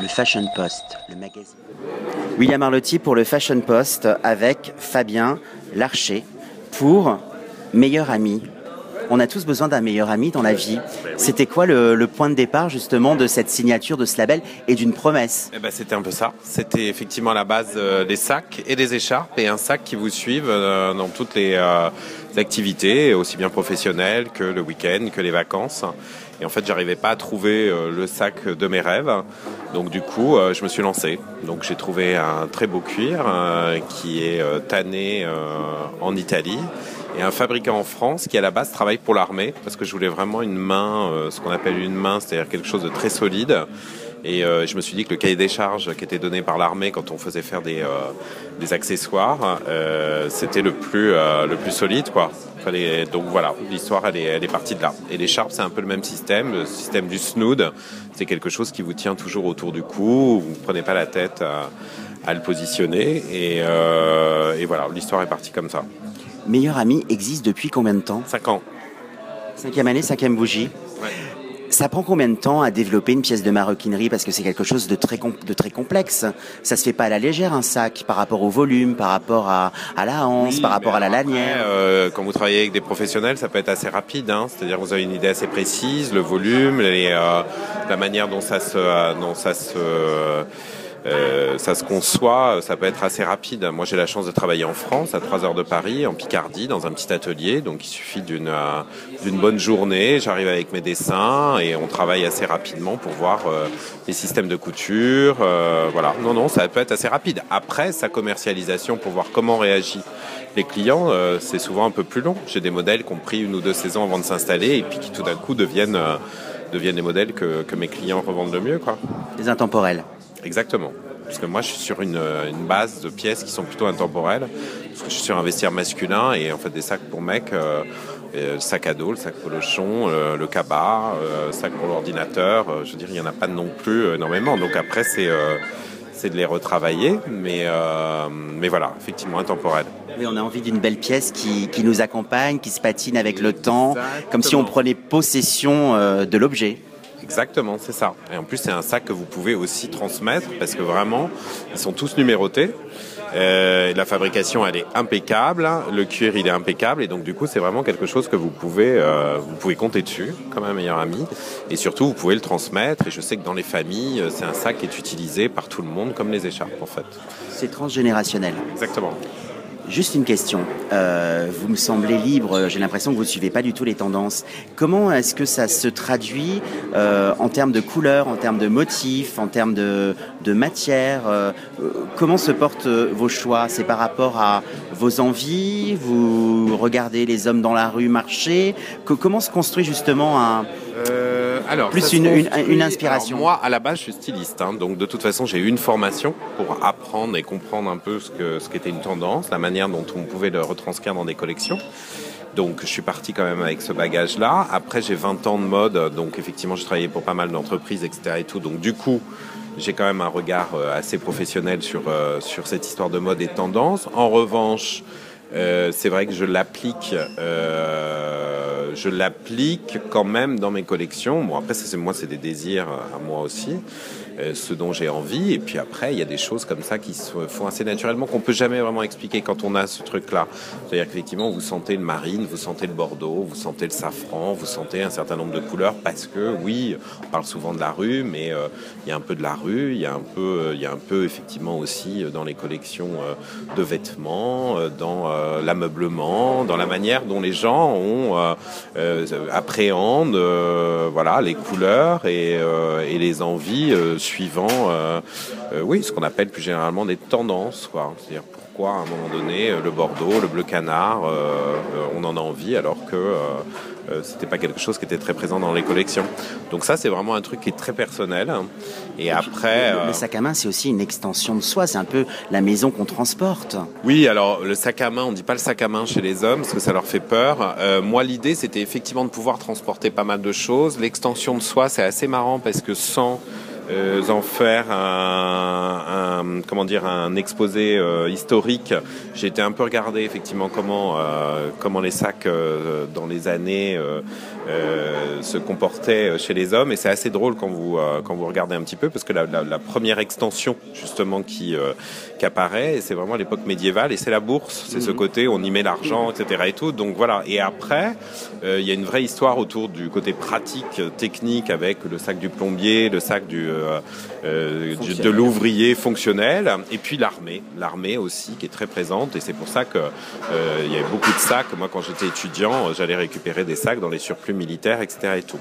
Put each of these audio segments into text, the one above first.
Le Fashion Post. William Arlotti pour le Fashion Post avec Fabien Larcher pour Meilleur ami. On a tous besoin d'un meilleur ami dans la vie. C'était quoi le, point de départ justement de cette signature, de ce label et d'une promesse? Eh ben, C'était un peu ça. C'était effectivement la base euh, des sacs et des écharpes et un sac qui vous suive euh, dans toutes les euh, activités, aussi bien professionnelles que le week-end, que les vacances. Et en fait, j'arrivais pas à trouver le sac de mes rêves. Donc du coup, je me suis lancé. Donc j'ai trouvé un très beau cuir qui est tanné en Italie et un fabricant en France qui à la base travaille pour l'armée parce que je voulais vraiment une main, euh, ce qu'on appelle une main, c'est-à-dire quelque chose de très solide. Et euh, je me suis dit que le cahier des charges qui était donné par l'armée quand on faisait faire des, euh, accessoires, c'était le plus le plus solide quoi. Donc voilà, l'histoire elle est, partie de là. Et l'écharpe c'est un peu le même système, le système du snood, c'est quelque chose qui vous tient toujours autour du cou, vous ne prenez pas la tête à, le positionner et voilà, l'histoire est partie comme ça. Meilleur ami existe depuis combien de temps Cinq ans. Cinquième année, cinquième bougie. Ça prend combien de temps à développer une pièce de maroquinerie parce que c'est quelque chose de très de très complexe? Ça se fait pas à la légère un sac par rapport au volume, par rapport à, à la hanse, par rapport à la lanière. Euh, quand vous travaillez avec des professionnels, ça peut être assez rapide. Hein. C'est-à-dire vous avez une idée assez précise, le volume, les, euh, la manière dont ça se, dont ça se euh, ça se conçoit, ça peut être assez rapide. Moi, j'ai la chance de travailler en France, à 3 heures de Paris, en Picardie, dans un petit atelier. Donc, il suffit d'une euh, d'une bonne journée. J'arrive avec mes dessins et on travaille assez rapidement pour voir euh, les systèmes de couture. voilà. Non, non, ça peut être assez rapide. Après, sa commercialisation pour voir comment réagit les clients, c'est souvent un peu plus long. J'ai des modèles qui ont pris une ou deux saisons avant de s'installer et puis qui tout d'un coup deviennent deviennent les modèles que, que mes clients revendent le mieux. Quoi. Les intemporels. Exactement. Parce que moi, je suis sur une, base de pièces qui sont plutôt intemporelles. Parce que je suis sur un vestiaire masculin et en fait des sacs pour mecs, euh, euh sac à dos, le sac polochon, euh, le cabas, euh, sac pour l'ordinateur. je veux dire, il n'y en a pas non plus énormément. Donc après, c'est c'est de les retravailler, mais, mais voilà, effectivement intemporel. Mais on a envie d'une belle pièce qui, qui, nous accompagne, qui se patine avec le temps, comme si on prenait possession de l'objet. Exactement, c'est ça. Et en plus, c'est un sac que vous pouvez aussi transmettre parce que vraiment, ils sont tous numérotés. Euh, la fabrication, elle est impeccable. Le cuir, il est impeccable. Et donc, du coup, c'est vraiment quelque chose que vous pouvez, euh, vous pouvez compter dessus comme un meilleur ami. Et surtout, vous pouvez le transmettre. Et je sais que dans les familles, c'est un sac qui est utilisé par tout le monde comme les écharpes, en fait. C'est transgénérationnel. Exactement. Juste une question. Euh, vous me semblez libre, j'ai l'impression que vous ne suivez pas du tout les tendances. Comment est-ce que ça se traduit euh, en termes de couleurs, en termes de motifs, en termes de, de matière euh, Comment se portent vos choix? C'est par rapport à vos envies? Vous regardez les hommes dans la rue marcher? Comment se construit justement un, euh, alors, plus une, une, inspiration. moi, à la base, je suis styliste, hein, donc de toute façon, j'ai eu une formation pour apprendre et comprendre un peu ce que ce qu'était une tendance, la manière dont on pouvait le retranscrire dans des collections. Donc je suis parti quand même avec ce bagage-là. Après j'ai 20 ans de mode, donc effectivement j'ai travaillé pour pas mal d'entreprises, etc. Et tout. Donc du coup j'ai quand même un regard euh, assez professionnel sur, euh, sur cette histoire de mode et de tendance. En revanche, euh, c'est vrai que je l'applique, euh, je l'applique quand même dans mes collections. Bon après, c'est moi, c'est des désirs à moi aussi. Euh, ce dont j'ai envie. Et puis après, il y a des choses comme ça qui se font assez naturellement qu'on peut jamais vraiment expliquer quand on a ce truc-là. C'est-à-dire qu'effectivement, vous sentez le marine, vous sentez le bordeaux, vous sentez le safran, vous sentez un certain nombre de couleurs parce que oui, on parle souvent de la rue, mais euh, il y a un peu de la rue, il y a un peu, euh, il y a un peu effectivement aussi dans les collections de vêtements, dans l'ameublement, dans la manière dont les gens appréhendent voilà les couleurs et les envies suivant, euh, euh, oui, ce qu'on appelle plus généralement des tendances. C'est-à-dire pourquoi à un moment donné le Bordeaux, le bleu canard, euh, on en a envie alors que c'était pas quelque chose qui était très présent dans les collections. Donc ça, c'est vraiment un truc qui est très personnel. Et, après, le, sac à main, c'est aussi une extension de soi. C'est un peu la maison qu'on transporte. Oui, alors le sac à main, on dit pas le sac à main chez les hommes parce que ça leur fait peur. moi, l'idée, c'était effectivement de pouvoir transporter pas mal de choses. L'extension de soi, c'est assez marrant parce que sans euh, en faire un, un, comment dire un exposé euh, historique. J'ai été un peu regardé effectivement comment euh, comment les sacs dans les années se comportaient chez les hommes et c'est assez drôle quand vous quand vous regardez un petit peu parce que la, la, la première extension justement qui qui apparaît c'est vraiment l'époque médiévale et c'est la bourse c'est ce mhm. côté on y met l'argent etc et tout donc voilà et après il y a une vraie histoire autour du côté pratique technique avec le sac du plombier le sac du euh, euh, de l'ouvrier fonctionnel, et puis l'armée, l'armée aussi qui est très présente, et c'est pour ça que euh, il y avait beaucoup de sacs. Moi, quand j'étais étudiant, j'allais récupérer des sacs dans les surplus militaires, etc. Et tout.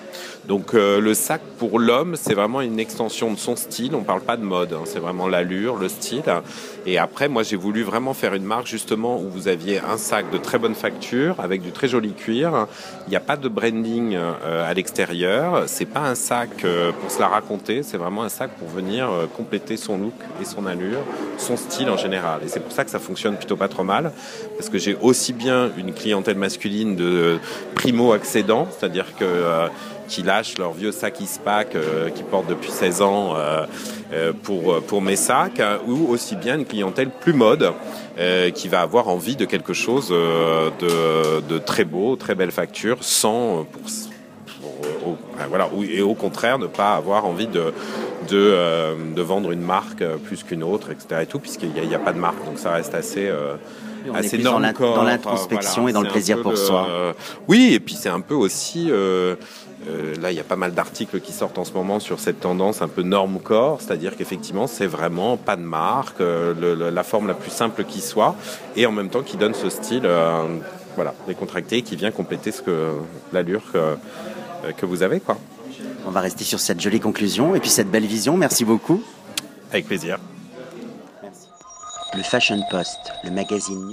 Donc le sac pour l'homme, c'est vraiment une extension de son style. On parle pas de mode, hein, c'est vraiment l'allure, le style. Et après, moi, j'ai voulu vraiment faire une marque justement où vous aviez un sac de très bonne facture avec du très joli cuir. Il n'y a pas de branding à l'extérieur. C'est pas un sac pour se la raconter. C'est vraiment un sac pour venir euh, compléter son look et son allure, son style en général. Et c'est pour ça que ça fonctionne plutôt pas trop mal, parce que j'ai aussi bien une clientèle masculine de primo-accédants, c'est-à-dire que euh, qui lâchent leur vieux sac Ispac euh, qu'ils portent depuis 16 ans euh, euh, pour, pour mes sacs, ou aussi bien une clientèle plus mode euh, qui va avoir envie de quelque chose de, de très beau, très belle facture, sans pour, au, voilà, et au contraire ne pas avoir envie de, de, euh, de vendre une marque euh, plus qu'une autre, etc. Et tout, puisqu'il n'y a, a, pas de marque, donc ça reste assez. Euh, assez dans l'introspection voilà, et dans le plaisir pour le, soi. Euh, oui, et puis c'est un peu aussi. Euh, euh, là, il y a pas mal d'articles qui sortent en ce moment sur cette tendance un peu norme corps, c'est-à-dire qu'effectivement, c'est vraiment pas de marque, le, le, la forme la plus simple qui soit, et en même temps qui donne ce style, voilà, décontracté, qui vient compléter ce que l'allure euh, que vous avez. Quoi. On va rester sur cette jolie conclusion et puis cette belle vision. Merci beaucoup. Avec plaisir. Merci. Le Fashion Post, le magazine